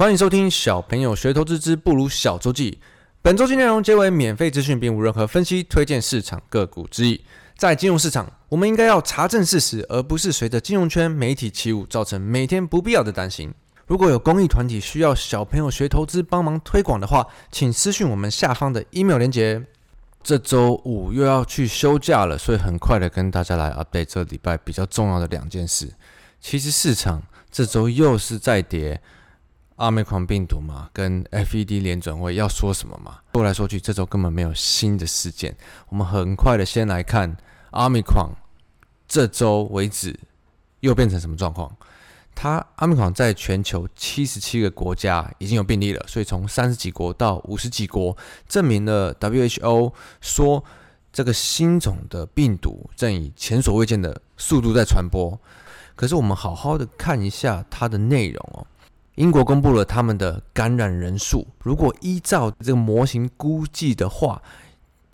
欢迎收听小朋友学投资之不如小周记。本周记内容皆为免费资讯，并无任何分析、推荐市场个股之意。在金融市场，我们应该要查证事实，而不是随着金融圈媒体起舞，造成每天不必要的担心。如果有公益团体需要小朋友学投资帮忙推广的话，请私讯我们下方的 email 连结。这周五又要去休假了，所以很快的跟大家来 update 这礼拜比较重要的两件事。其实市场这周又是在跌。阿美狂病毒嘛，跟 FED 联准会要说什么嘛？说来说去，这周根本没有新的事件。我们很快的先来看阿美狂，这周为止又变成什么状况？它阿美狂在全球七十七个国家已经有病例了，所以从三十几国到五十几国，证明了 WHO 说这个新种的病毒正以前所未见的速度在传播。可是我们好好的看一下它的内容哦。英国公布了他们的感染人数，如果依照这个模型估计的话，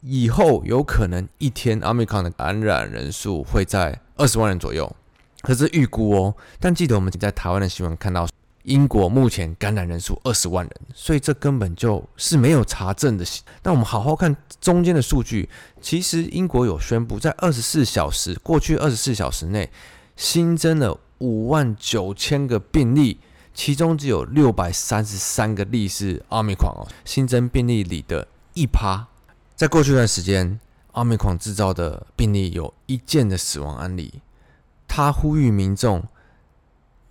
以后有可能一天阿米康的感染人数会在二十万人左右，可是预估哦。但记得我们在台湾的新闻看到，英国目前感染人数二十万人，所以这根本就是没有查证的。那我们好好看中间的数据，其实英国有宣布，在二十四小时过去二十四小时内新增了五万九千个病例。其中只有六百三十三个例是奥密克戎哦，新增病例里的一趴。在过去一段时间，奥密克戎制造的病例有一件的死亡案例。他呼吁民众。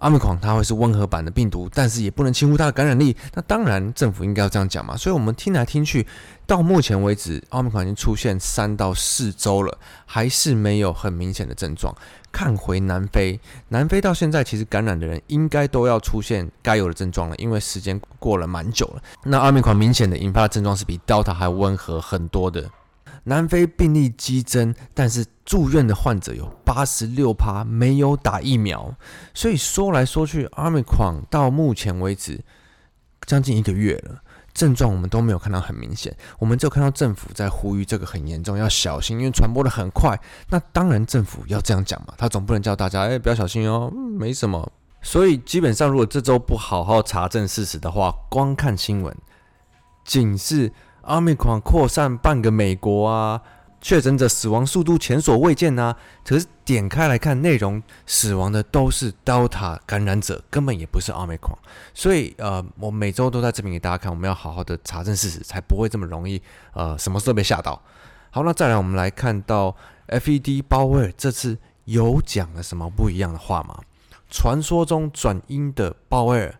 奥密克戎它会是温和版的病毒，但是也不能轻忽它的感染力。那当然，政府应该要这样讲嘛。所以，我们听来听去，到目前为止，奥密克戎已经出现三到四周了，还是没有很明显的症状。看回南非，南非到现在其实感染的人应该都要出现该有的症状了，因为时间过了蛮久了。那奥密克戎明显的引发的症状是比 Delta 还温和很多的。南非病例激增，但是住院的患者有八十六趴没有打疫苗，所以说来说去，Omicron 到目前为止将近一个月了，症状我们都没有看到很明显，我们就看到政府在呼吁这个很严重，要小心，因为传播的很快。那当然政府要这样讲嘛，他总不能叫大家哎不要小心哦，没什么。所以基本上如果这周不好好查证事实的话，光看新闻，仅是。奥密克戎扩散半个美国啊，确诊者死亡速度前所未见啊。可是点开来看内容，死亡的都是 Delta 感染者，根本也不是奥密克戎。所以呃，我每周都在证明给大家看，我们要好好的查证事实，才不会这么容易呃什么时候被吓到。好，那再来我们来看到 FED 鲍威尔这次有讲了什么不一样的话吗？传说中转阴的鲍威尔，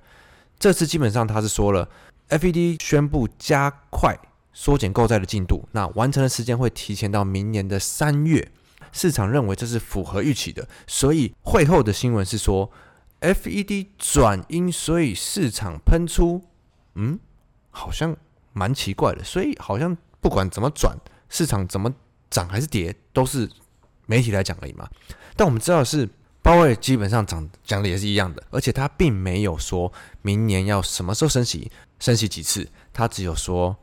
这次基本上他是说了，FED 宣布加快。缩减购债的进度，那完成的时间会提前到明年的三月。市场认为这是符合预期的，所以会后的新闻是说，FED 转鹰，所以市场喷出，嗯，好像蛮奇怪的。所以好像不管怎么转，市场怎么涨还是跌，都是媒体来讲而已嘛。但我们知道是鲍威尔基本上讲讲的也是一样的，而且他并没有说明年要什么时候升息，升息几次，他只有说。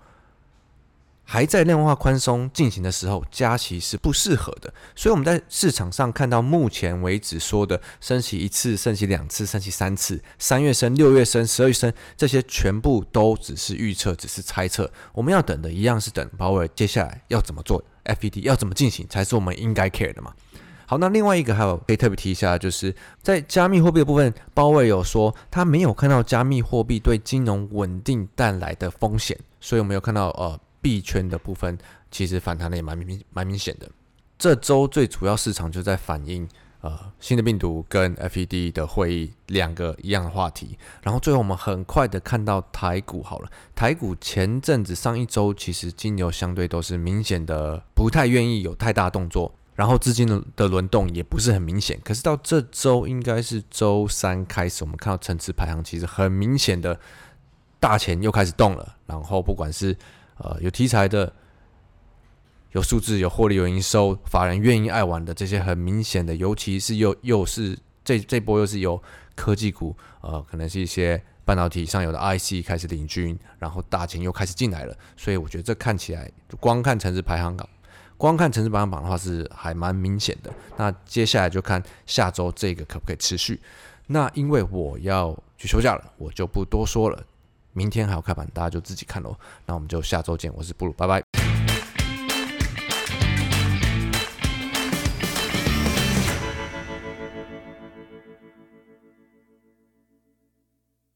还在量化宽松进行的时候，加息是不适合的。所以我们在市场上看到目前为止说的升息一次、升息两次、升息三次，三月升、六月升、十二月升，这些全部都只是预测，只是猜测。我们要等的一样是等鲍威尔接下来要怎么做，FED 要怎么进行，才是我们应该 care 的嘛。好，那另外一个还有可以特别提一下，就是在加密货币的部分，鲍威尔有说他没有看到加密货币对金融稳定带来的风险，所以我们有看到呃。币圈的部分其实反弹的也蛮明蛮明显的。这周最主要市场就在反映呃新的病毒跟 FED 的会议两个一样的话题。然后最后我们很快的看到台股好了，台股前阵子上一周其实金牛相对都是明显的不太愿意有太大动作，然后资金的的轮动也不是很明显。可是到这周应该是周三开始，我们看到层次排行其实很明显的大钱又开始动了。然后不管是呃，有题材的，有数字，有获利，有营收，法人愿意爱玩的这些很明显的，尤其是又又是这这波又是由科技股，呃，可能是一些半导体上游的 IC 开始领军，然后大钱又开始进来了，所以我觉得这看起来，光看城市排行榜，光看城市排行榜的话是还蛮明显的。那接下来就看下周这个可不可以持续。那因为我要去休假了，我就不多说了。明天还要开盘，大家就自己看喽。那我们就下周见，我是布鲁，拜拜。